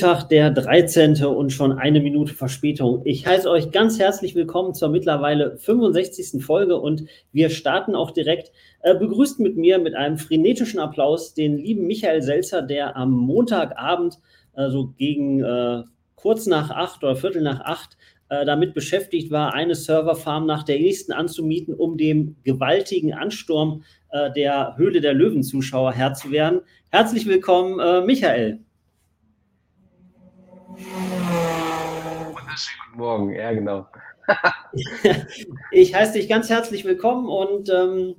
Freitag, der 13. und schon eine Minute Verspätung. Ich heiße euch ganz herzlich willkommen zur mittlerweile 65. Folge und wir starten auch direkt. Äh, begrüßt mit mir mit einem frenetischen Applaus den lieben Michael Selzer, der am Montagabend, also gegen äh, kurz nach acht oder Viertel nach acht, äh, damit beschäftigt war, eine Serverfarm nach der nächsten anzumieten, um dem gewaltigen Ansturm äh, der Höhle der Löwen-Zuschauer Herr zu werden. Herzlich willkommen, äh, Michael. Wunderschönen guten Morgen, ja, genau. ich heiße dich ganz herzlich willkommen und ähm,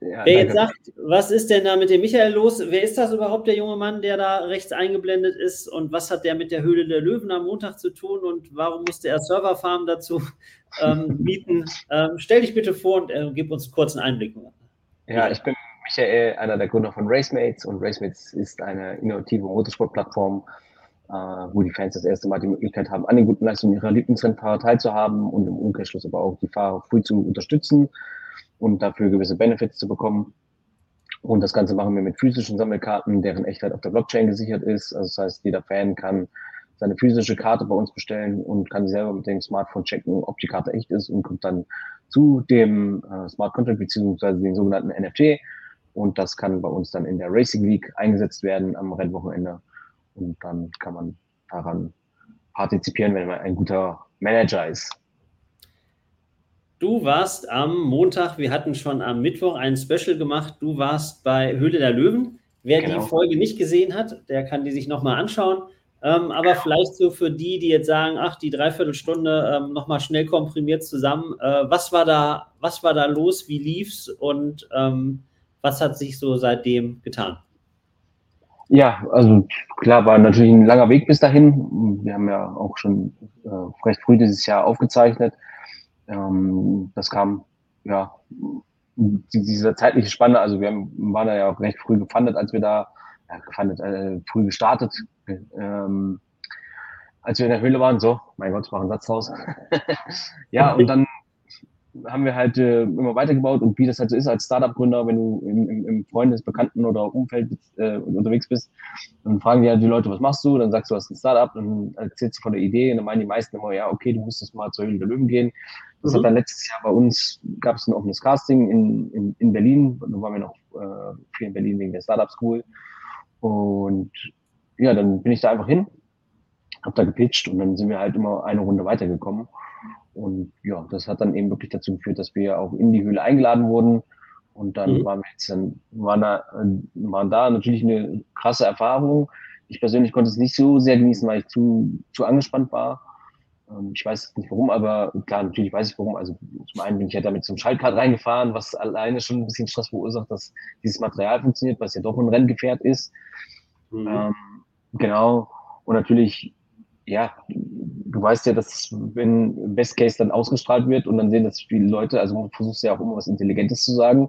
ja, wer jetzt sagt, was ist denn da mit dem Michael los? Wer ist das überhaupt, der junge Mann, der da rechts eingeblendet ist? Und was hat der mit der Höhle der Löwen am Montag zu tun? Und warum musste er Serverfarm dazu ähm, mieten? Ähm, stell dich bitte vor und äh, gib uns kurz einen Einblick. Ja, ich bin Michael, einer der Gründer von Racemates und Racemates ist eine innovative Motorsportplattform, äh, wo die Fans das erste Mal die Möglichkeit haben, an den guten Leistungen ihrer Lieblingsrennfahrer teilzuhaben und im Umkehrschluss aber auch die Fahrer früh zu unterstützen und dafür gewisse Benefits zu bekommen. Und das Ganze machen wir mit physischen Sammelkarten, deren Echtheit auf der Blockchain gesichert ist. Also das heißt, jeder Fan kann seine physische Karte bei uns bestellen und kann selber mit dem Smartphone checken, ob die Karte echt ist und kommt dann zu dem äh, Smart Contract beziehungsweise den sogenannten NFT. Und das kann bei uns dann in der Racing League eingesetzt werden am Rennwochenende und dann kann man daran partizipieren, wenn man ein guter Manager ist. Du warst am Montag, wir hatten schon am Mittwoch ein Special gemacht. Du warst bei Höhle der Löwen. Wer genau. die Folge nicht gesehen hat, der kann die sich nochmal anschauen. Ähm, aber genau. vielleicht so für die, die jetzt sagen, ach, die Dreiviertelstunde ähm, nochmal schnell komprimiert zusammen. Äh, was, war da, was war da los? Wie lief's? Und ähm, was hat sich so seitdem getan? Ja, also klar, war natürlich ein langer Weg bis dahin. Wir haben ja auch schon äh, recht früh dieses Jahr aufgezeichnet. Ähm, das kam, ja, diese zeitliche Spanne, also wir haben, waren da ja auch recht früh gefundet, als wir da, ja, gefundet, äh, früh gestartet, ähm, als wir in der Höhle waren, so, mein Gott, ich mache einen Satz raus. ja, und dann haben wir halt äh, immer weitergebaut und wie das halt so ist als Startup-Gründer, wenn du im, im, im Freundes-, Bekannten- oder Umfeld äh, unterwegs bist, dann fragen die halt die Leute, was machst du? Dann sagst du, du hast ein Startup, dann erzählst du von der Idee und dann meinen die meisten immer, ja, okay, du musstest mal zur Höhle der Löwen gehen. Das mhm. hat dann letztes Jahr bei uns, gab es ein offenes Casting in, in, in Berlin, da waren wir noch äh, viel in Berlin wegen der Startup School und ja, dann bin ich da einfach hin, hab da gepitcht und dann sind wir halt immer eine Runde weitergekommen. Und ja, das hat dann eben wirklich dazu geführt, dass wir auch in die Höhle eingeladen wurden. Und dann mhm. waren wir jetzt dann, waren da, waren da natürlich eine krasse Erfahrung. Ich persönlich konnte es nicht so sehr genießen, weil ich zu, zu angespannt war. Ähm, ich weiß nicht warum, aber klar, natürlich weiß ich warum. Also zum einen bin ich ja damit zum Schaltkart reingefahren, was alleine schon ein bisschen Stress verursacht, dass dieses Material funktioniert, was ja doch ein Renngefährt ist. Mhm. Ähm, genau. Und natürlich ja, du weißt ja, dass wenn Best Case dann ausgestrahlt wird und dann sehen das viele Leute, also du versuchst ja auch immer was Intelligentes zu sagen.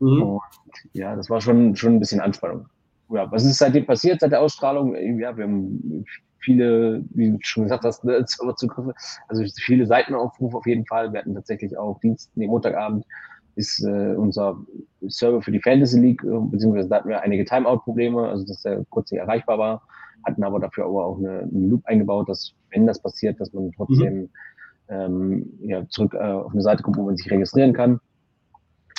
Mhm. Und ja, das war schon, schon ein bisschen Anspannung. Ja, was ist seitdem passiert, seit der Ausstrahlung? Ja, wir haben viele, wie du schon gesagt hast, ne, Serverzugriffe, also viele Seitenaufrufe auf jeden Fall. Wir hatten tatsächlich auch Dienst, nee, Montagabend ist äh, unser Server für die Fantasy League, äh, beziehungsweise da hatten wir einige Timeout-Probleme, also dass der kurz nicht erreichbar war hatten aber dafür aber auch eine, eine Loop eingebaut, dass wenn das passiert, dass man trotzdem mhm. ähm, ja, zurück äh, auf eine Seite kommt, wo man sich registrieren kann.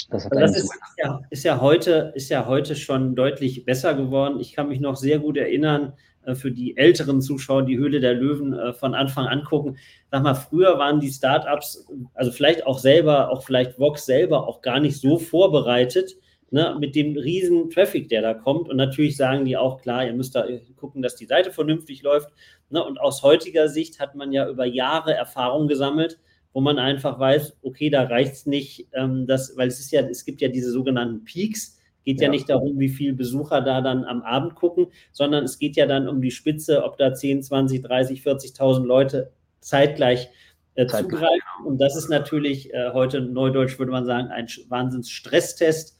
Das, hat das ist, ja, ist, ja heute, ist ja heute schon deutlich besser geworden. Ich kann mich noch sehr gut erinnern, äh, für die älteren Zuschauer die Höhle der Löwen äh, von Anfang an gucken. Sag mal, früher waren die Startups, also vielleicht auch selber, auch vielleicht Vox selber auch gar nicht so vorbereitet, ne, mit dem riesen Traffic, der da kommt. Und natürlich sagen die auch, klar, ihr müsst da gucken, dass die Seite vernünftig läuft. Ne? Und aus heutiger Sicht hat man ja über Jahre Erfahrung gesammelt, wo man einfach weiß, okay, da reicht es nicht, ähm, dass, weil es ist ja, es gibt ja diese sogenannten Peaks. Geht ja. ja. nicht darum, wie viele Besucher da dann am Abend gucken, sondern es geht ja dann um die Spitze, ob da 10, 20, 30, 40.000 Leute zeitgleich äh, zugreifen. Und das ist natürlich äh, heute neudeutsch, würde man sagen, ein Wahnsinns-Stresstest.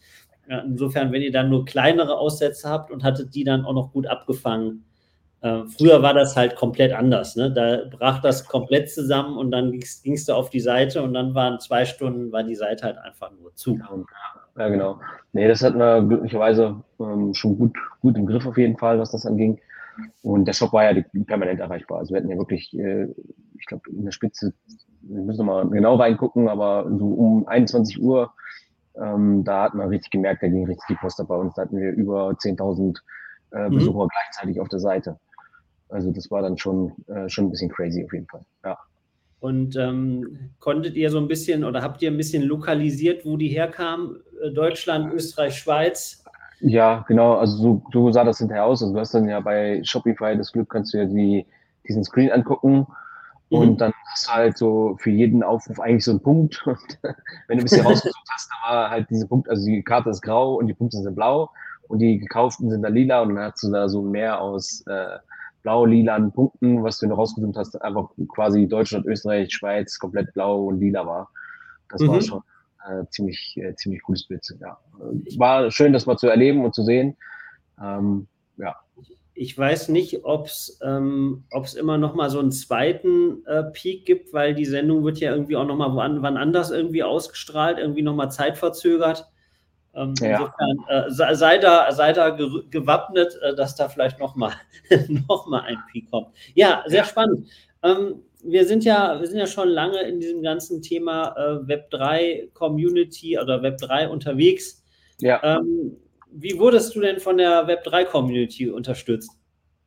Ja, insofern, wenn ihr dann nur kleinere Aussätze habt und hattet die dann auch noch gut abgefangen. Äh, früher war das halt komplett anders. Ne? Da brach das komplett zusammen und dann gingst du auf die Seite und dann waren zwei Stunden, war die Seite halt einfach nur zu. Ja, genau. Nee, das hatten wir glücklicherweise ähm, schon gut, gut im Griff auf jeden Fall, was das anging. Und der Shop war ja permanent erreichbar. Also wir hatten ja wirklich, äh, ich glaube, in der Spitze, wir müssen nochmal genau reingucken, aber so um 21 Uhr, ähm, da hat man richtig gemerkt, da ging richtig die Poster bei uns. Da hatten wir über 10.000 äh, mhm. Besucher mhm. gleichzeitig auf der Seite. Also das war dann schon, äh, schon ein bisschen crazy auf jeden Fall. Ja. Und ähm, konntet ihr so ein bisschen oder habt ihr ein bisschen lokalisiert, wo die herkamen? Äh, Deutschland, Österreich, Schweiz? Ja, genau. Also so, so sah das hinterher aus. Also du hast dann ja bei Shopify das Glück, kannst du ja die, diesen Screen angucken. Mhm. Und dann hast du halt so für jeden Aufruf eigentlich so einen Punkt. Und wenn du ein bisschen rausgesucht hast, dann war halt diese Punkt, also die Karte ist grau und die Punkte sind blau und die gekauften sind da lila und dann hast du da so mehr aus äh, blau-lilanen Punkten, was du noch rausgesucht hast, einfach quasi Deutschland, Österreich, Schweiz komplett blau und lila war. Das mhm. war schon äh, ziemlich, äh, ziemlich cooles Bild. Ja. War schön, das mal zu erleben und zu sehen. Ähm, ja. Ich weiß nicht, ob es ähm, immer noch mal so einen zweiten äh, Peak gibt, weil die Sendung wird ja irgendwie auch noch mal wann, wann anders irgendwie ausgestrahlt, irgendwie noch mal zeitverzögert. Ähm, ja. Insofern äh, sei, da, sei da gewappnet, äh, dass da vielleicht noch mal, noch mal ein Peak kommt. Ja, sehr ja. spannend. Ähm, wir sind ja, wir sind ja schon lange in diesem ganzen Thema äh, Web3 Community oder Web3 unterwegs. Ja. Ähm, wie wurdest du denn von der Web3 Community unterstützt?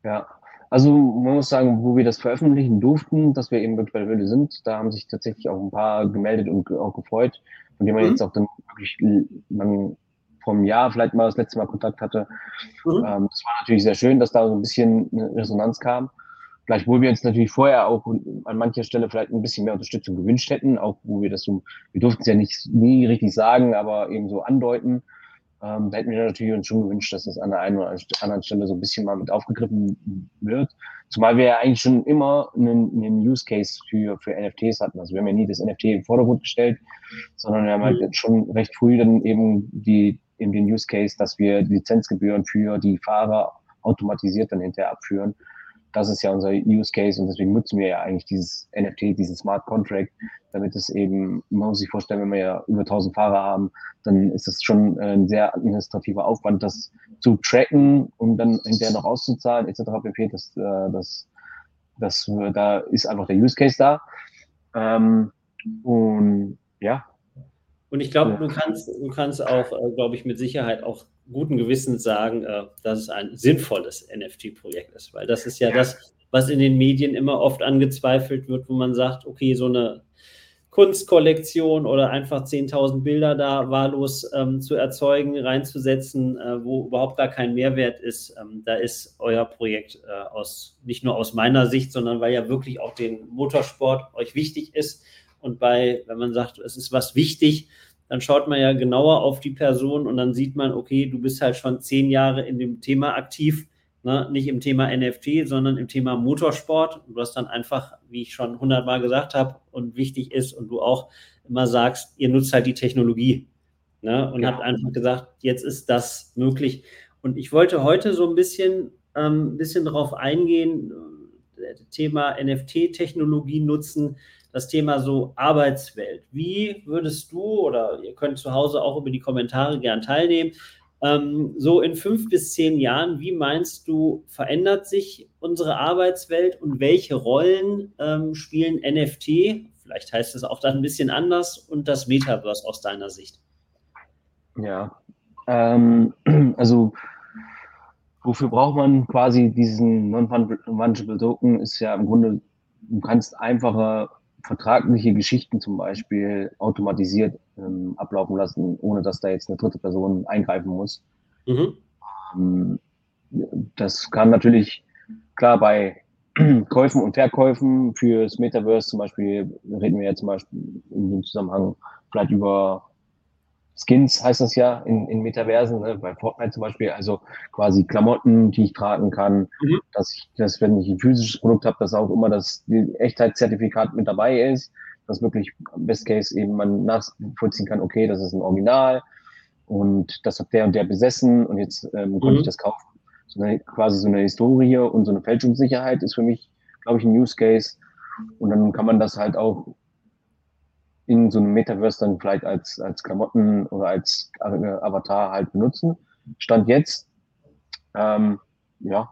Ja, also man muss sagen, wo wir das veröffentlichen durften, dass wir eben der Höhle sind, da haben sich tatsächlich auch ein paar gemeldet und auch gefreut, von denen man mhm. jetzt auch dann wirklich man vom Jahr vielleicht mal das letzte Mal Kontakt hatte. Mhm. Ähm, das war natürlich sehr schön, dass da so ein bisschen eine Resonanz kam. Gleichwohl wir uns natürlich vorher auch an mancher Stelle vielleicht ein bisschen mehr Unterstützung gewünscht hätten, auch wo wir das so, wir durften es ja nicht nie richtig sagen, aber eben so andeuten. Ähm, da hätten wir natürlich uns schon gewünscht, dass das an der einen oder anderen Stelle so ein bisschen mal mit aufgegriffen wird. Zumal wir ja eigentlich schon immer einen, einen Use Case für, für NFTs hatten. Also wir haben ja nie das NFT im Vordergrund gestellt, sondern wir haben halt mhm. schon recht früh dann eben die, eben den Use Case, dass wir Lizenzgebühren für die Fahrer automatisiert dann hinterher abführen das ist ja unser Use Case und deswegen nutzen wir ja eigentlich dieses NFT, diesen Smart Contract, damit es eben, man muss sich vorstellen, wenn wir ja über 1000 Fahrer haben, dann ist es schon ein sehr administrativer Aufwand, das zu tracken und dann hinterher noch auszuzahlen, etc. pp. Das, äh, das, das, da ist einfach der Use Case da. Ähm, und ja. Und ich glaube, du kannst, du kannst auch, äh, glaube ich, mit Sicherheit auch guten Gewissens sagen, äh, dass es ein sinnvolles NFT-Projekt ist, weil das ist ja, ja, das, was in den Medien immer oft angezweifelt wird, wo man sagt, okay, so eine Kunstkollektion oder einfach 10.000 Bilder da wahllos ähm, zu erzeugen, reinzusetzen, äh, wo überhaupt gar kein Mehrwert ist, ähm, da ist euer Projekt äh, aus, nicht nur aus meiner Sicht, sondern weil ja wirklich auch den Motorsport euch wichtig ist und bei, wenn man sagt, es ist was wichtig, dann schaut man ja genauer auf die Person und dann sieht man, okay, du bist halt schon zehn Jahre in dem Thema aktiv, ne? nicht im Thema NFT, sondern im Thema Motorsport. Du hast dann einfach, wie ich schon hundertmal gesagt habe und wichtig ist und du auch immer sagst, ihr nutzt halt die Technologie ne? und ja. habt einfach gesagt, jetzt ist das möglich. Und ich wollte heute so ein bisschen, ähm, bisschen darauf eingehen, äh, Thema NFT-Technologie nutzen, das Thema so Arbeitswelt. Wie würdest du, oder ihr könnt zu Hause auch über die Kommentare gern teilnehmen, ähm, so in fünf bis zehn Jahren, wie meinst du, verändert sich unsere Arbeitswelt und welche Rollen ähm, spielen NFT, vielleicht heißt es auch dann ein bisschen anders, und das Metaverse aus deiner Sicht? Ja, ähm, also wofür braucht man quasi diesen Non-Fungible Token? Ist ja im Grunde, du kannst einfacher vertragliche Geschichten zum Beispiel automatisiert ähm, ablaufen lassen, ohne dass da jetzt eine dritte Person eingreifen muss. Mhm. Ähm, das kann natürlich klar bei Käufen und Verkäufen fürs Metaverse zum Beispiel reden wir ja zum Beispiel in dem Zusammenhang vielleicht über Skins heißt das ja in, in Metaversen, ne? bei Fortnite zum Beispiel, also quasi Klamotten, die ich tragen kann, mhm. dass ich, dass wenn ich ein physisches Produkt habe, dass auch immer das Echtheitszertifikat mit dabei ist, dass wirklich Best Case eben man nachvollziehen kann, okay, das ist ein Original und das hat der und der besessen und jetzt ähm, konnte mhm. ich das kaufen. So eine, quasi so eine Historie und so eine Fälschungssicherheit ist für mich, glaube ich, ein Use Case. Und dann kann man das halt auch in so einem Metaverse dann vielleicht als, als Klamotten oder als äh, Avatar halt benutzen. Stand jetzt, ähm, ja.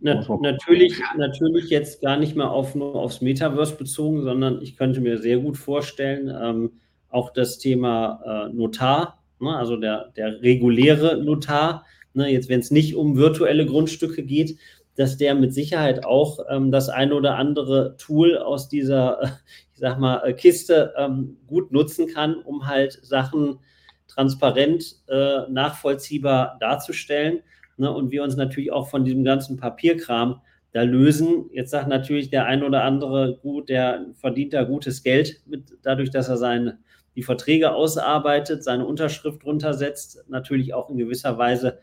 Na, natürlich, natürlich jetzt gar nicht mehr auf, nur aufs Metaverse bezogen, sondern ich könnte mir sehr gut vorstellen, ähm, auch das Thema äh, Notar, ne, also der, der reguläre Notar, ne, jetzt wenn es nicht um virtuelle Grundstücke geht, dass der mit Sicherheit auch ähm, das eine oder andere Tool aus dieser, sag mal, äh, Kiste ähm, gut nutzen kann, um halt Sachen transparent, äh, nachvollziehbar darzustellen. Ne? Und wir uns natürlich auch von diesem ganzen Papierkram da lösen. Jetzt sagt natürlich der ein oder andere, gut, der verdient da gutes Geld mit, dadurch, dass er seine, die Verträge ausarbeitet, seine Unterschrift runtersetzt, natürlich auch in gewisser Weise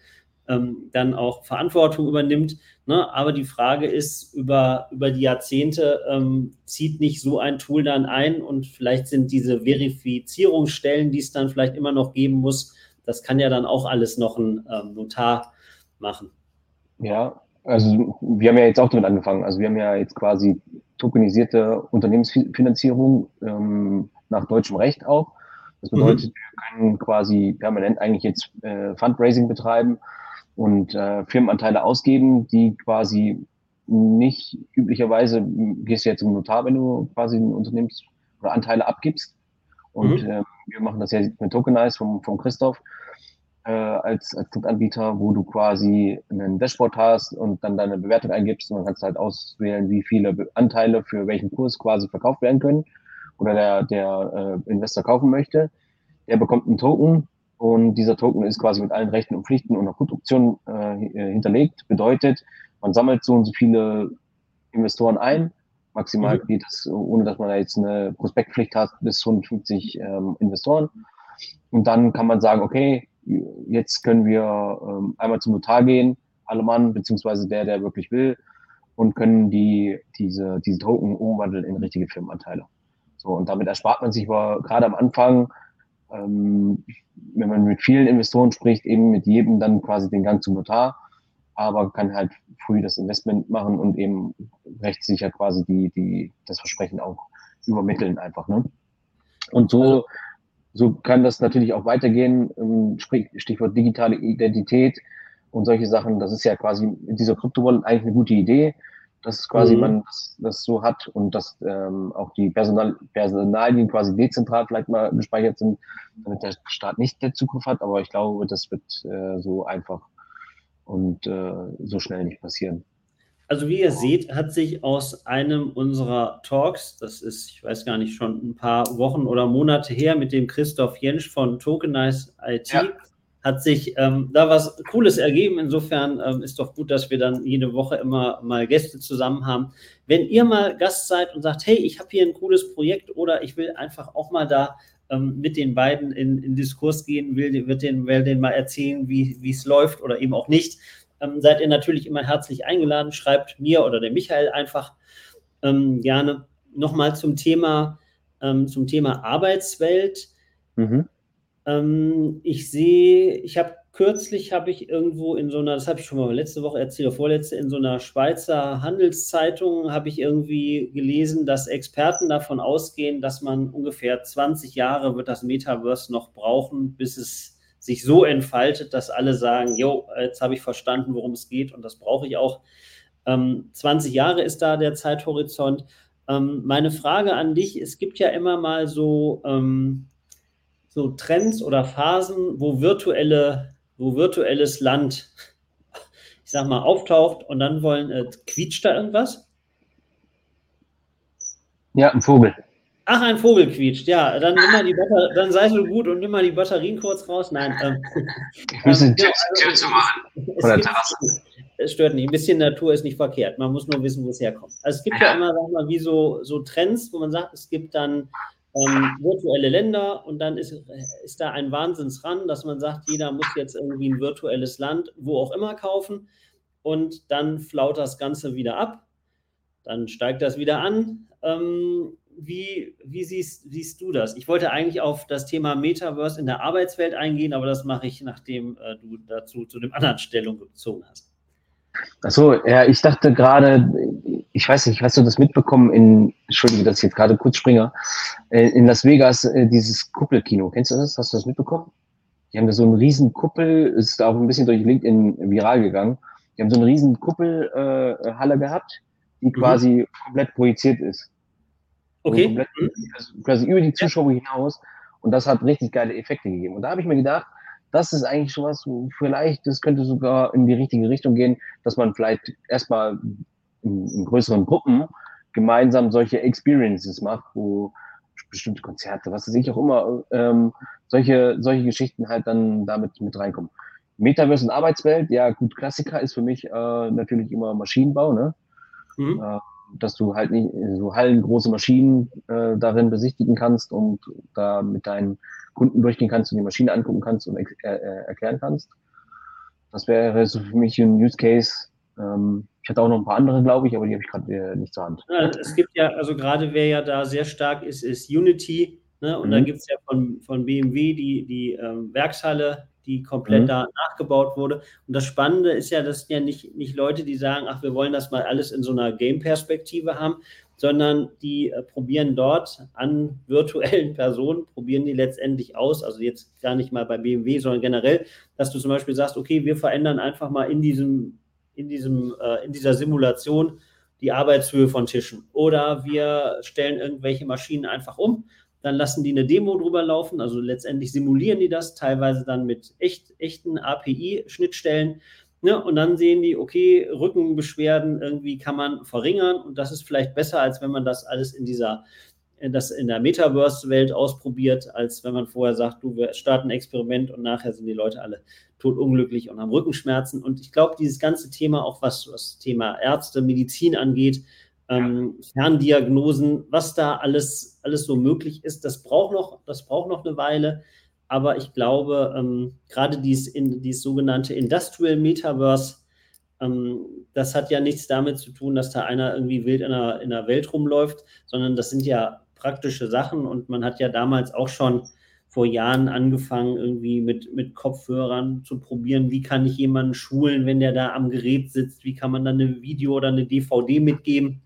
ähm, dann auch Verantwortung übernimmt. Ne? Aber die Frage ist, über, über die Jahrzehnte ähm, zieht nicht so ein Tool dann ein und vielleicht sind diese Verifizierungsstellen, die es dann vielleicht immer noch geben muss, das kann ja dann auch alles noch ein ähm, Notar machen. Ja, also wir haben ja jetzt auch damit angefangen. Also wir haben ja jetzt quasi tokenisierte Unternehmensfinanzierung ähm, nach deutschem Recht auch. Das bedeutet, mhm. wir können quasi permanent eigentlich jetzt äh, Fundraising betreiben und äh, Firmenanteile ausgeben, die quasi nicht üblicherweise gehst du jetzt zum Notar, wenn du quasi ein Unternehmens- oder Anteile abgibst. Und mhm. äh, wir machen das ja mit Tokenize vom, vom Christoph äh, als, als Drittanbieter, wo du quasi ein Dashboard hast und dann deine Bewertung eingibst und dann kannst du halt auswählen, wie viele Anteile für welchen Kurs quasi verkauft werden können oder der, der äh, Investor kaufen möchte. Der bekommt einen Token, und dieser Token ist quasi mit allen Rechten und Pflichten und einer Put-Option äh, hinterlegt. Bedeutet, man sammelt so und so viele Investoren ein. Maximal mhm. geht es, ohne dass man da jetzt eine Prospektpflicht hat, bis 150 ähm, Investoren. Und dann kann man sagen, okay, jetzt können wir ähm, einmal zum Notar gehen, alle Mann, beziehungsweise der, der wirklich will, und können die, diese, diese Token umwandeln in richtige Firmenanteile. So, und damit erspart man sich aber gerade am Anfang ähm, wenn man mit vielen Investoren spricht, eben mit jedem dann quasi den Gang zum Notar, aber kann halt früh das Investment machen und eben rechtssicher quasi die, die, das Versprechen auch übermitteln einfach. Ne? Und so, so kann das natürlich auch weitergehen. Ähm, Stichwort digitale Identität und solche Sachen. Das ist ja quasi in dieser Kryptowallet eigentlich eine gute Idee dass quasi mhm. man das, das, so hat und dass ähm, auch die Personal, Personalien quasi dezentral vielleicht mal gespeichert sind, damit der Staat nicht der Zugriff hat. Aber ich glaube, das wird äh, so einfach und äh, so schnell nicht passieren. Also wie ihr seht, hat sich aus einem unserer Talks, das ist, ich weiß gar nicht, schon ein paar Wochen oder Monate her, mit dem Christoph Jensch von Tokenize IT, ja hat sich ähm, da was Cooles ergeben. Insofern ähm, ist doch gut, dass wir dann jede Woche immer mal Gäste zusammen haben. Wenn ihr mal Gast seid und sagt, hey, ich habe hier ein cooles Projekt oder ich will einfach auch mal da ähm, mit den beiden in, in Diskurs gehen, will, wird den, will den mal erzählen, wie es läuft oder eben auch nicht, ähm, seid ihr natürlich immer herzlich eingeladen. Schreibt mir oder der Michael einfach ähm, gerne nochmal zum Thema, ähm, zum Thema Arbeitswelt. Mhm ähm, ich sehe, ich habe kürzlich habe ich irgendwo in so einer, das habe ich schon mal letzte Woche erzählt, vorletzte, in so einer Schweizer Handelszeitung habe ich irgendwie gelesen, dass Experten davon ausgehen, dass man ungefähr 20 Jahre wird das Metaverse noch brauchen, bis es sich so entfaltet, dass alle sagen, jo, jetzt habe ich verstanden, worum es geht und das brauche ich auch. Ähm, 20 Jahre ist da der Zeithorizont. Ähm, meine Frage an dich, es gibt ja immer mal so, ähm, so Trends oder Phasen, wo virtuelle, wo virtuelles Land, ich sag mal, auftaucht und dann wollen, äh, quietscht da irgendwas? Ja, ein Vogel. Ach, ein Vogel quietscht. Ja, dann nimm mal die Batter dann sei so gut und nimm mal die Batterien kurz raus. Nein. Ähm, ich muss ähm, Tür, Tür zu machen. Von der Terrasse. Es stört nicht. Ein bisschen Natur ist nicht verkehrt. Man muss nur wissen, wo es herkommt. Also es gibt ja, ja immer, sag mal, wie so, so Trends, wo man sagt, es gibt dann ähm, virtuelle Länder und dann ist, ist da ein Wahnsinnsran, dass man sagt, jeder muss jetzt irgendwie ein virtuelles Land, wo auch immer kaufen und dann flaut das Ganze wieder ab. Dann steigt das wieder an. Ähm, wie, wie siehst, siehst, du das? Ich wollte eigentlich auf das Thema Metaverse in der Arbeitswelt eingehen, aber das mache ich, nachdem äh, du dazu zu dem anderen Stellung gezogen hast. Achso, ja, ich dachte gerade, ich weiß nicht, hast du das mitbekommen in, Entschuldige, dass ich jetzt gerade kurz springe, äh, in Las Vegas, äh, dieses Kuppelkino, kennst du das? Hast du das mitbekommen? Die haben da so einen riesen Kuppel, ist auch ein bisschen durch LinkedIn viral gegangen. Die haben so eine riesen Kuppelhalle äh, gehabt, die mhm. quasi komplett projiziert ist. Okay. Komplett, also quasi über die Zuschauer ja. hinaus. Und das hat richtig geile Effekte gegeben. Und da habe ich mir gedacht, das ist eigentlich schon was, vielleicht, das könnte sogar in die richtige Richtung gehen, dass man vielleicht erstmal in, in größeren Gruppen gemeinsam solche Experiences macht, wo bestimmte Konzerte, was weiß ich auch immer, ähm, solche, solche Geschichten halt dann damit mit reinkommen. Metaverse und Arbeitswelt, ja gut, Klassiker ist für mich äh, natürlich immer Maschinenbau, ne? Mhm. Äh, dass du halt nicht so hallengroße Maschinen äh, darin besichtigen kannst und da mit deinen Kunden durchgehen kannst und die Maschine angucken kannst und äh, äh, erklären kannst. Das wäre so für mich ein Use Case. Ähm, ich hatte auch noch ein paar andere, glaube ich, aber die habe ich gerade äh, nicht zur Hand. Ja, es gibt ja, also gerade wer ja da sehr stark ist, ist Unity. Ne? Und mhm. dann gibt es ja von, von BMW die, die ähm, Werkshalle, die komplett mhm. da nachgebaut wurde. Und das Spannende ist ja, dass ja nicht, nicht Leute, die sagen, ach, wir wollen das mal alles in so einer Game-Perspektive haben, sondern die äh, probieren dort an virtuellen Personen, probieren die letztendlich aus, also jetzt gar nicht mal bei BMW, sondern generell, dass du zum Beispiel sagst, okay, wir verändern einfach mal in diesem, in diesem, äh, in dieser Simulation die Arbeitshöhe von Tischen oder wir stellen irgendwelche Maschinen einfach um dann lassen die eine Demo drüber laufen, also letztendlich simulieren die das, teilweise dann mit echt, echten API-Schnittstellen. Ne? Und dann sehen die, okay, Rückenbeschwerden irgendwie kann man verringern und das ist vielleicht besser, als wenn man das alles in dieser das in der Metaverse-Welt ausprobiert, als wenn man vorher sagt, du, wir starten ein Experiment und nachher sind die Leute alle totunglücklich und haben Rückenschmerzen. Und ich glaube, dieses ganze Thema, auch was das Thema Ärzte, Medizin angeht, ähm, Ferndiagnosen, was da alles, alles so möglich ist, das braucht noch, das braucht noch eine Weile. Aber ich glaube, ähm, gerade dies, in, dieses sogenannte Industrial Metaverse, ähm, das hat ja nichts damit zu tun, dass da einer irgendwie wild in der, in der Welt rumläuft, sondern das sind ja praktische Sachen und man hat ja damals auch schon vor Jahren angefangen, irgendwie mit, mit Kopfhörern zu probieren, wie kann ich jemanden schulen, wenn der da am Gerät sitzt, wie kann man dann eine Video oder eine DVD mitgeben.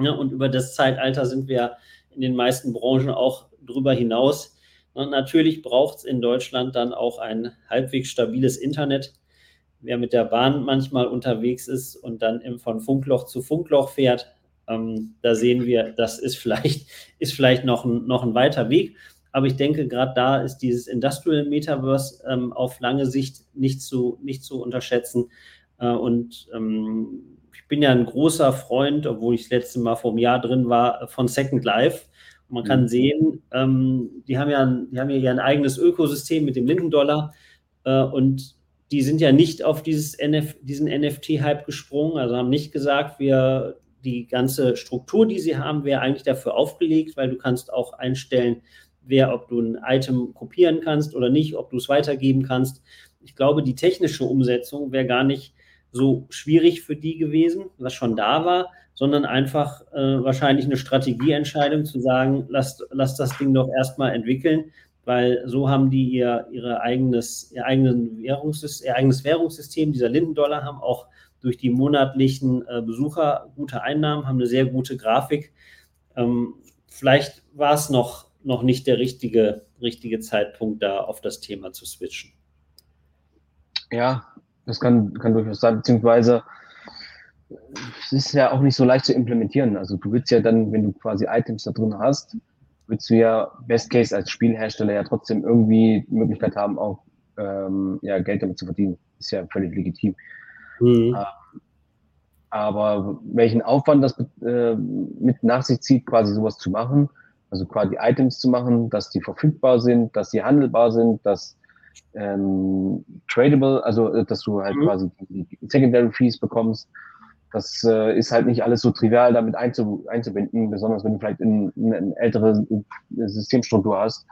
Ja, und über das Zeitalter sind wir in den meisten Branchen auch drüber hinaus. Und natürlich braucht es in Deutschland dann auch ein halbwegs stabiles Internet. Wer mit der Bahn manchmal unterwegs ist und dann von Funkloch zu Funkloch fährt, ähm, da sehen wir, das ist vielleicht, ist vielleicht noch, ein, noch ein weiter Weg. Aber ich denke, gerade da ist dieses Industrial Metaverse ähm, auf lange Sicht nicht zu, nicht zu unterschätzen. Äh, und ähm, ich bin ja ein großer Freund, obwohl ich das letzte Mal vor einem Jahr drin war, von Second Life. Und man kann mhm. sehen, ähm, die haben ja, die haben ja ein eigenes Ökosystem mit dem Lindendollar äh, und die sind ja nicht auf dieses NF, diesen NFT-Hype gesprungen, also haben nicht gesagt, wir die ganze Struktur, die sie haben, wäre eigentlich dafür aufgelegt, weil du kannst auch einstellen, wer, ob du ein Item kopieren kannst oder nicht, ob du es weitergeben kannst. Ich glaube, die technische Umsetzung wäre gar nicht so schwierig für die gewesen, was schon da war, sondern einfach äh, wahrscheinlich eine Strategieentscheidung zu sagen, lasst, lasst das Ding doch erstmal entwickeln, weil so haben die ihr, ihre eigenes, ihr, eigenen ihr eigenes Währungssystem, dieser Lindendollar, haben auch durch die monatlichen äh, Besucher gute Einnahmen, haben eine sehr gute Grafik. Ähm, vielleicht war es noch, noch nicht der richtige, richtige Zeitpunkt, da auf das Thema zu switchen. Ja, das kann, kann durchaus sein, beziehungsweise es ist ja auch nicht so leicht zu implementieren. Also du willst ja dann, wenn du quasi Items da drin hast, willst du ja Best Case als Spielhersteller ja trotzdem irgendwie die Möglichkeit haben, auch ähm, ja, Geld damit zu verdienen. Ist ja völlig legitim. Mhm. Ähm, aber welchen Aufwand das äh, mit nach sich zieht, quasi sowas zu machen, Also quasi Items zu machen, dass die verfügbar sind, dass sie handelbar sind, dass ähm, tradable, also äh, dass du halt mhm. quasi die Secondary Fees bekommst. Das äh, ist halt nicht alles so trivial damit einzu, einzubinden, besonders wenn du vielleicht in, in eine ältere Systemstruktur hast.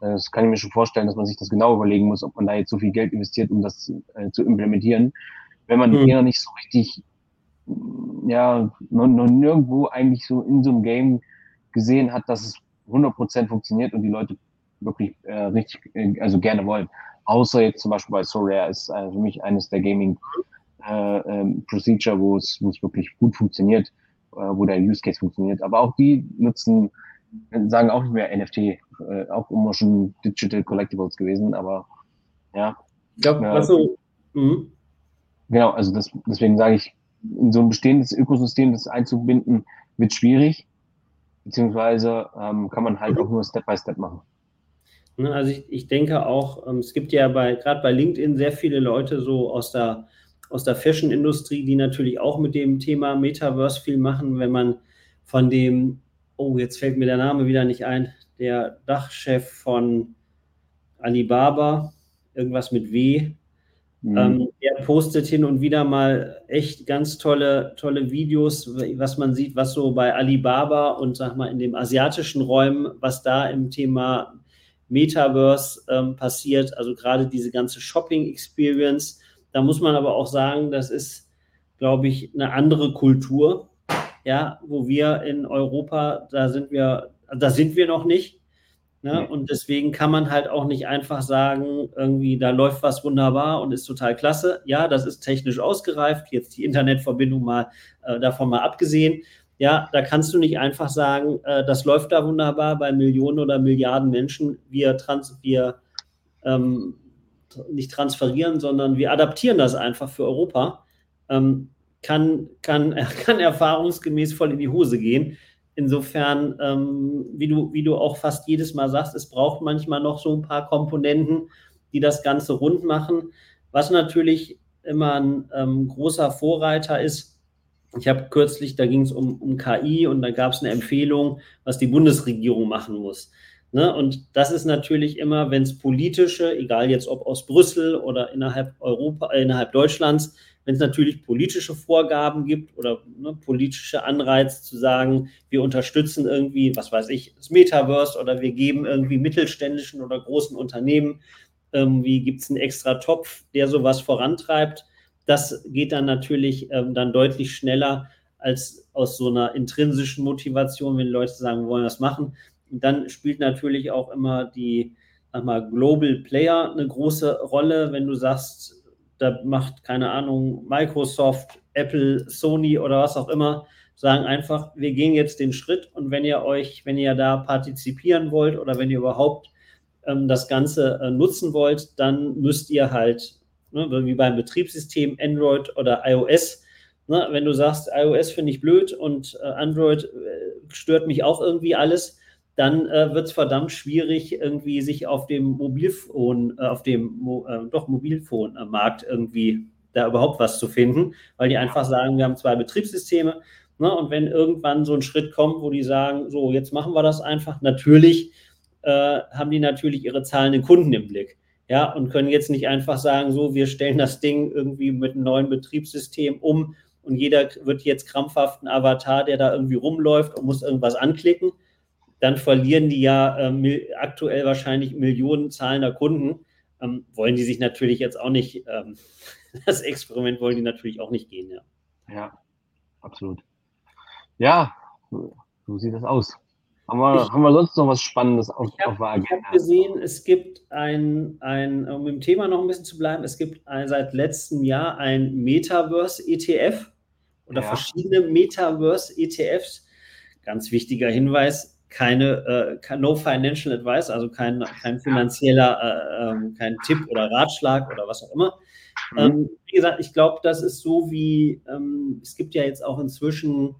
Das kann ich mir schon vorstellen, dass man sich das genau überlegen muss, ob man da jetzt so viel Geld investiert, um das äh, zu implementieren. Wenn man mhm. eher nicht so richtig, ja, noch, noch nirgendwo eigentlich so in so einem Game gesehen hat, dass es 100% funktioniert und die Leute wirklich äh, richtig, äh, also gerne wollen. Außer jetzt zum Beispiel bei Sorare ist äh, für mich eines der Gaming äh, ähm, Procedure, wo es, wo es wirklich gut funktioniert, äh, wo der Use Case funktioniert. Aber auch die nutzen, sagen auch nicht mehr NFT, äh, auch immer schon Digital Collectibles gewesen, aber ja. Ich glaube, äh, so, mhm. Genau, also das, deswegen sage ich, in so ein bestehendes Ökosystem das einzubinden, wird schwierig, beziehungsweise ähm, kann man halt auch nur Step by Step machen. Ne, also ich, ich denke auch, ähm, es gibt ja bei gerade bei LinkedIn sehr viele Leute so aus der aus der Fashion-Industrie, die natürlich auch mit dem Thema Metaverse viel machen. Wenn man von dem, oh, jetzt fällt mir der Name wieder nicht ein, der Dachchef von Alibaba, irgendwas mit W, mhm. ähm, der postet hin und wieder mal echt ganz tolle, tolle Videos, was man sieht, was so bei Alibaba und sag mal in dem asiatischen Räumen, was da im Thema Metaverse ähm, passiert, also gerade diese ganze Shopping-Experience. Da muss man aber auch sagen, das ist, glaube ich, eine andere Kultur, ja, wo wir in Europa, da sind wir, da sind wir noch nicht. Ne? Und deswegen kann man halt auch nicht einfach sagen, irgendwie, da läuft was wunderbar und ist total klasse. Ja, das ist technisch ausgereift, jetzt die Internetverbindung mal äh, davon mal abgesehen. Ja, da kannst du nicht einfach sagen, äh, das läuft da wunderbar bei Millionen oder Milliarden Menschen. Wir, trans wir ähm, nicht transferieren, sondern wir adaptieren das einfach für Europa. Ähm, kann, kann, kann erfahrungsgemäß voll in die Hose gehen. Insofern, ähm, wie, du, wie du auch fast jedes Mal sagst, es braucht manchmal noch so ein paar Komponenten, die das Ganze rund machen. Was natürlich immer ein ähm, großer Vorreiter ist, ich habe kürzlich, da ging es um, um KI und da gab es eine Empfehlung, was die Bundesregierung machen muss. Ne? Und das ist natürlich immer, wenn es politische, egal jetzt ob aus Brüssel oder innerhalb Europa, äh, innerhalb Deutschlands, wenn es natürlich politische Vorgaben gibt oder ne, politische Anreize zu sagen, wir unterstützen irgendwie, was weiß ich, das Metaverse oder wir geben irgendwie mittelständischen oder großen Unternehmen, irgendwie gibt es einen extra Topf, der sowas vorantreibt das geht dann natürlich ähm, dann deutlich schneller als aus so einer intrinsischen Motivation, wenn Leute sagen, wir wollen das machen. Und dann spielt natürlich auch immer die sag mal, Global Player eine große Rolle, wenn du sagst, da macht, keine Ahnung, Microsoft, Apple, Sony oder was auch immer, sagen einfach, wir gehen jetzt den Schritt und wenn ihr euch, wenn ihr da partizipieren wollt oder wenn ihr überhaupt ähm, das Ganze äh, nutzen wollt, dann müsst ihr halt ne, wie beim Betriebssystem Android oder iOS. Ne, wenn du sagst, iOS finde ich blöd und äh, Android äh, stört mich auch irgendwie alles, dann äh, wird es verdammt schwierig, irgendwie sich auf dem Mobilfon, äh, auf dem Mo äh, doch Mobilfonmarkt irgendwie da überhaupt was zu finden, weil die einfach sagen, wir haben zwei Betriebssysteme. Ne, und wenn irgendwann so ein Schritt kommt, wo die sagen, so, jetzt machen wir das einfach, natürlich äh, haben die natürlich ihre zahlenden Kunden im Blick ja, und können jetzt nicht einfach sagen, so, wir stellen das Ding irgendwie mit einem neuen Betriebssystem um und jeder wird jetzt krampfhaft ein Avatar, der da irgendwie rumläuft und muss irgendwas anklicken. Dann verlieren die ja äh, aktuell wahrscheinlich Millionen zahlender Kunden. Ähm, wollen die sich natürlich jetzt auch nicht, ähm, das Experiment wollen die natürlich auch nicht gehen, ja. Ja, absolut. Ja, so sieht das aus. Haben wir, ich, haben wir sonst noch was Spannendes auf, ich hab, auf der Agenda? Ich habe gesehen, es gibt ein, ein, um im Thema noch ein bisschen zu bleiben, es gibt ein, seit letztem Jahr ein Metaverse-ETF oder ja. verschiedene Metaverse-ETFs. Ganz wichtiger Hinweis, keine, äh, no financial advice, also kein, kein finanzieller, äh, äh, kein Tipp oder Ratschlag oder was auch immer. Mhm. Ähm, wie gesagt, ich glaube, das ist so wie, ähm, es gibt ja jetzt auch inzwischen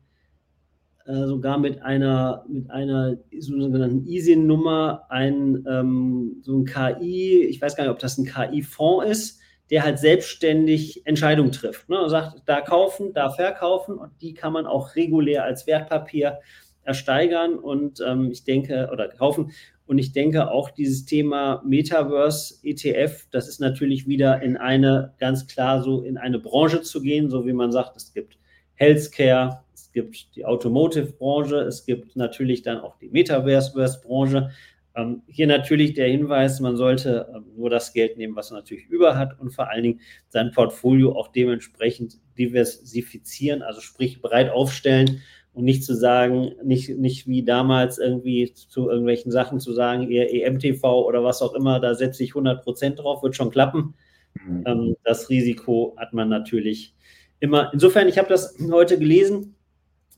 äh, sogar mit einer, mit einer sogenannten ISIN-Nummer ein, ähm, so ein KI, ich weiß gar nicht, ob das ein KI-Fonds ist, der halt selbstständig Entscheidungen trifft. Ne? Und sagt, da kaufen, da verkaufen und die kann man auch regulär als Wertpapier ersteigern und ähm, ich denke, oder kaufen. Und ich denke auch dieses Thema Metaverse ETF, das ist natürlich wieder in eine, ganz klar so in eine Branche zu gehen, so wie man sagt, es gibt Healthcare, es gibt die Automotive-Branche, es gibt natürlich dann auch die Metaverse-Branche. Ähm, hier natürlich der Hinweis, man sollte ähm, nur das Geld nehmen, was man natürlich über hat und vor allen Dingen sein Portfolio auch dementsprechend diversifizieren, also sprich breit aufstellen und nicht zu sagen, nicht, nicht wie damals irgendwie zu irgendwelchen Sachen zu sagen, ihr EMTV oder was auch immer, da setze ich 100 Prozent drauf, wird schon klappen. Mhm. Ähm, das Risiko hat man natürlich immer. Insofern, ich habe das heute gelesen,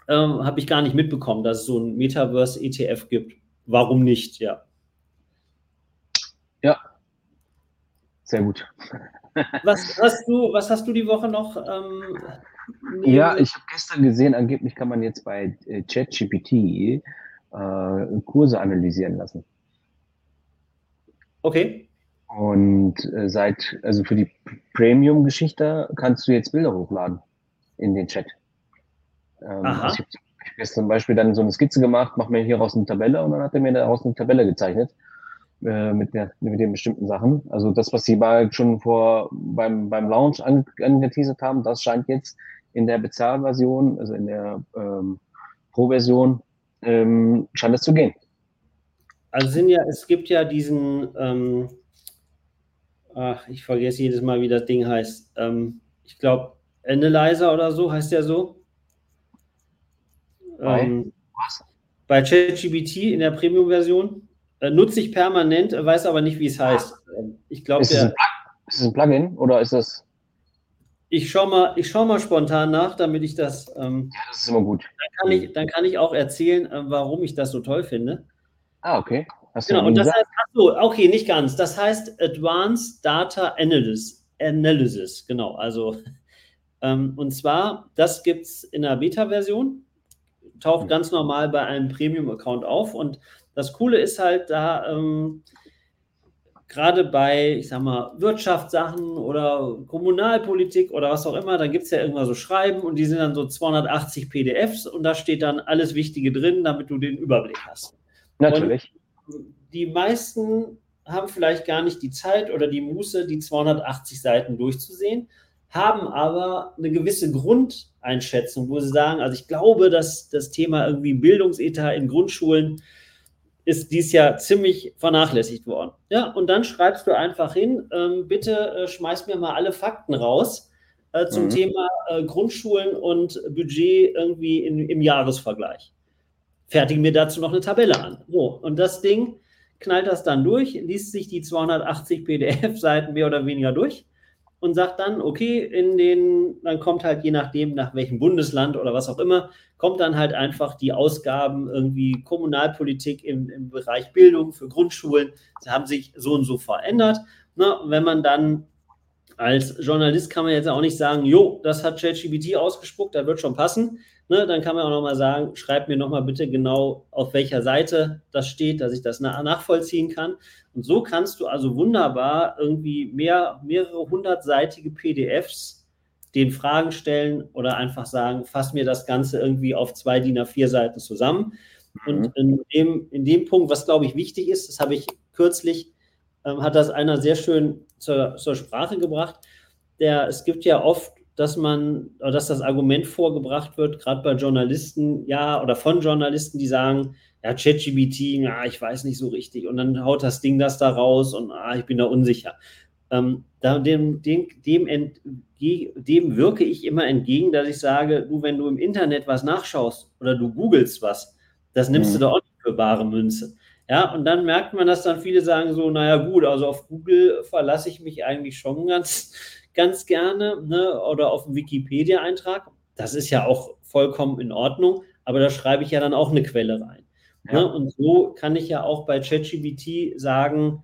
ähm, habe ich gar nicht mitbekommen, dass es so ein Metaverse-ETF gibt. Warum nicht, ja. Ja, sehr gut. Was hast du, was hast du die Woche noch? Ähm, ja, ich habe gestern gesehen, angeblich kann man jetzt bei äh, ChatGPT äh, Kurse analysieren lassen. Okay. Und äh, seit, also für die Premium-Geschichte kannst du jetzt Bilder hochladen in den Chat. Ähm, Aha. Also ich habe hab zum Beispiel dann so eine Skizze gemacht, mach mir hier raus eine Tabelle und dann hat er mir daraus eine Tabelle gezeichnet äh, mit, der, mit den bestimmten Sachen. Also das, was sie mal schon vor beim, beim Launch angeteasert haben, das scheint jetzt in der Bezahlversion, also in der ähm, Pro-Version, ähm, scheint es zu gehen. Also sind ja, es gibt ja diesen, ähm, ach, ich vergesse jedes Mal, wie das Ding heißt. Ähm, ich glaube, Analyzer oder so heißt der so. Bei, ähm, was? bei ChatGPT in der Premium-Version. Äh, nutze ich permanent, weiß aber nicht, wie es heißt. Ähm, ich glaube, ist, ist es ein Plugin oder ist das? Ich schaue mal, schau mal spontan nach, damit ich das. Ähm, ja, das ist immer gut. Dann kann ich, dann kann ich auch erzählen, äh, warum ich das so toll finde. Ah, okay. Hast genau, und das heißt, achso, okay, nicht ganz. Das heißt Advanced Data Analysis. Analysis, genau. Also, ähm, und zwar, das gibt es in der Beta-Version, taucht mhm. ganz normal bei einem Premium-Account auf und das Coole ist halt, da ähm, gerade bei, ich sag mal, Wirtschaftssachen oder Kommunalpolitik oder was auch immer, dann gibt es ja irgendwann so Schreiben und die sind dann so 280 PDFs und da steht dann alles Wichtige drin, damit du den Überblick hast. Natürlich. Und die meisten haben vielleicht gar nicht die Zeit oder die Muße, die 280 Seiten durchzusehen, haben aber eine gewisse Grundeinschätzung, wo sie sagen, also ich glaube, dass das Thema irgendwie Bildungsetat in Grundschulen ist dies Jahr ziemlich vernachlässigt worden. Ja, und dann schreibst du einfach hin, ähm, bitte äh, schmeiß mir mal alle Fakten raus äh, zum mhm. Thema äh, Grundschulen und Budget irgendwie in, im Jahresvergleich. Fertigen mir dazu noch eine Tabelle an. So, und das Ding knallt das dann durch, liest sich die 280 PDF-Seiten mehr oder weniger durch und sagt dann, okay, in den, dann kommt halt je nachdem, nach welchem Bundesland oder was auch immer, kommt dann halt einfach die Ausgaben irgendwie Kommunalpolitik im, im Bereich Bildung für Grundschulen, sie haben sich so und so verändert. Na, wenn man dann als Journalist kann man jetzt auch nicht sagen, jo, das hat ChatGPT ausgespuckt, das wird schon passen. Ne, dann kann man auch nochmal sagen, schreib mir nochmal bitte genau, auf welcher Seite das steht, dass ich das nachvollziehen kann. Und so kannst du also wunderbar irgendwie mehr, mehrere hundertseitige PDFs den Fragen stellen oder einfach sagen, fass mir das Ganze irgendwie auf zwei DIN A4 Seiten zusammen. Mhm. Und in dem, in dem Punkt, was glaube ich wichtig ist, das habe ich kürzlich, ähm, hat das einer sehr schön zur, zur Sprache gebracht. Der, es gibt ja oft, dass man, dass das Argument vorgebracht wird, gerade bei Journalisten, ja, oder von Journalisten, die sagen, ja, ChatGBT, ja, ich weiß nicht so richtig. Und dann haut das Ding das da raus und ah, ich bin da unsicher. Ähm, da, dem, dem, dem, dem wirke ich immer entgegen, dass ich sage, du, wenn du im Internet was nachschaust oder du googelst was, das nimmst mhm. du da auch nicht für bare Münze. Ja, und dann merkt man, dass dann viele sagen so, naja gut, also auf Google verlasse ich mich eigentlich schon ganz, ganz gerne ne? oder auf einen Wikipedia-Eintrag. Das ist ja auch vollkommen in Ordnung, aber da schreibe ich ja dann auch eine Quelle rein. Ja. Ne? Und so kann ich ja auch bei ChatGPT sagen,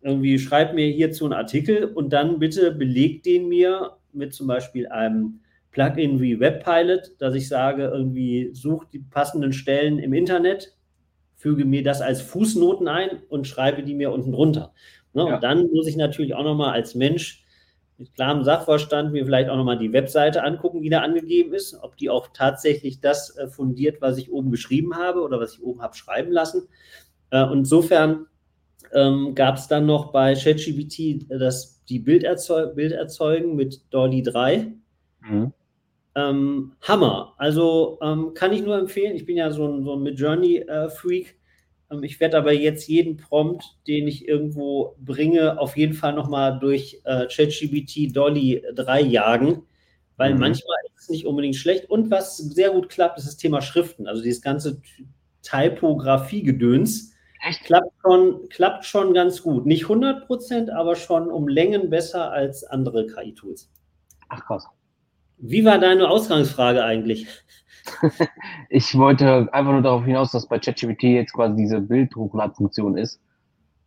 irgendwie schreib mir hierzu einen Artikel und dann bitte beleg den mir mit zum Beispiel einem Plugin wie WebPilot, dass ich sage, irgendwie such die passenden Stellen im Internet, füge mir das als Fußnoten ein und schreibe die mir unten drunter. Ne? Ja. Und dann muss ich natürlich auch nochmal als Mensch mit klarem Sachverstand mir vielleicht auch nochmal die Webseite angucken, die da angegeben ist, ob die auch tatsächlich das äh, fundiert, was ich oben geschrieben habe oder was ich oben habe schreiben lassen. Äh, insofern ähm, gab es dann noch bei ChatGPT das, die Bilderzeug Bilderzeugen mit Dolly 3. Mhm. Ähm, Hammer. Also ähm, kann ich nur empfehlen. Ich bin ja so ein, so ein Midjourney-Freak. Ich werde aber jetzt jeden Prompt, den ich irgendwo bringe, auf jeden Fall nochmal durch äh, ChatGPT Dolly 3 jagen, weil mhm. manchmal ist es nicht unbedingt schlecht. Und was sehr gut klappt, ist das Thema Schriften. Also dieses ganze Typografie-Gedöns? Klappt schon, klappt schon ganz gut. Nicht 100 Prozent, aber schon um Längen besser als andere KI-Tools. Ach krass. Wie war deine Ausgangsfrage eigentlich? Ich wollte einfach nur darauf hinaus, dass bei ChatGPT jetzt quasi diese Bildhochladefunktion ist,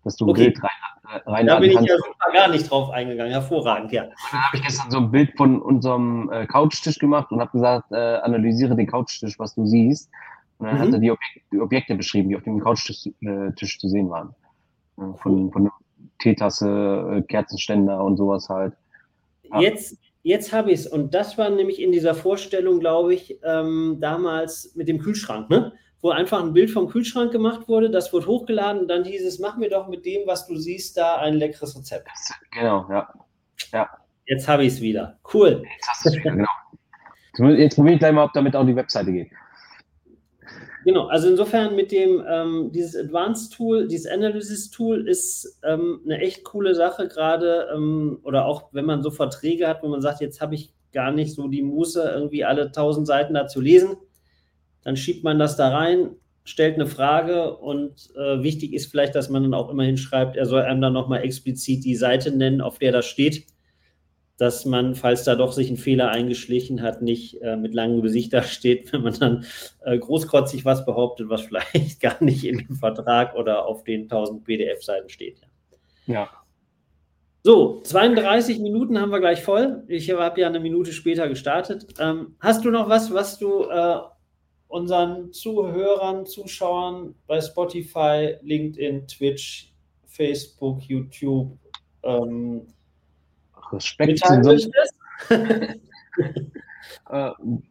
dass du okay. Bild rein, rein Da bin ich ja super gar nicht drauf eingegangen. Hervorragend, ja. Dann habe ich gestern so ein Bild von unserem äh, Couchtisch gemacht und habe gesagt, äh, analysiere den Couchtisch, was du siehst. Und dann mhm. hat er die, Objek die, Objekte beschrieben, die auf dem Couchtisch äh, Tisch zu sehen waren. Von, von Teetasse, äh, Kerzenständer und sowas halt. Ja. Jetzt, jetzt habe ich es. Und das war nämlich in dieser Vorstellung, glaube ich, ähm, damals mit dem Kühlschrank, ne? wo einfach ein Bild vom Kühlschrank gemacht wurde, das wurde hochgeladen und dann hieß es, mach mir doch mit dem, was du siehst, da ein leckeres Rezept. Genau, ja. ja. Jetzt habe ich es wieder. Cool. Jetzt hast du es wieder, genau. Jetzt probiere ich gleich mal, ob damit auch die Webseite geht. Genau, also insofern mit dem, ähm, dieses Advanced Tool, dieses Analysis Tool ist ähm, eine echt coole Sache, gerade ähm, oder auch wenn man so Verträge hat, wo man sagt, jetzt habe ich gar nicht so die Muße, irgendwie alle tausend Seiten da zu lesen, dann schiebt man das da rein, stellt eine Frage und äh, wichtig ist vielleicht, dass man dann auch immerhin schreibt, er soll einem dann nochmal explizit die Seite nennen, auf der das steht dass man, falls da doch sich ein Fehler eingeschlichen hat, nicht äh, mit langem Gesicht da steht, wenn man dann äh, großkotzig was behauptet, was vielleicht gar nicht in dem Vertrag oder auf den 1000 PDF-Seiten steht. Ja. So, 32 Minuten haben wir gleich voll. Ich habe ja eine Minute später gestartet. Ähm, hast du noch was, was du äh, unseren Zuhörern, Zuschauern bei Spotify, LinkedIn, Twitch, Facebook, YouTube, ähm, Respekt sonst. äh,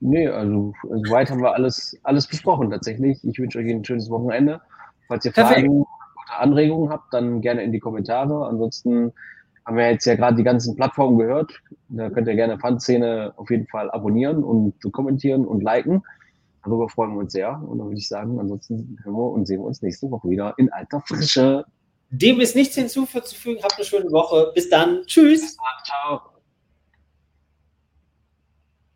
nee, also soweit haben wir alles, alles besprochen tatsächlich. Ich wünsche euch ein schönes Wochenende. Falls ihr Perfekt. Fragen oder Anregungen habt, dann gerne in die Kommentare. Ansonsten haben wir jetzt ja gerade die ganzen Plattformen gehört. Da könnt ihr gerne Fanszene auf jeden Fall abonnieren und kommentieren und liken. Darüber freuen wir uns sehr. Und dann würde ich sagen, ansonsten hören wir und sehen wir uns nächste Woche wieder in alter Frische. Dem ist nichts hinzuzufügen. Habt eine schöne Woche. Bis dann. Tschüss. Ciao.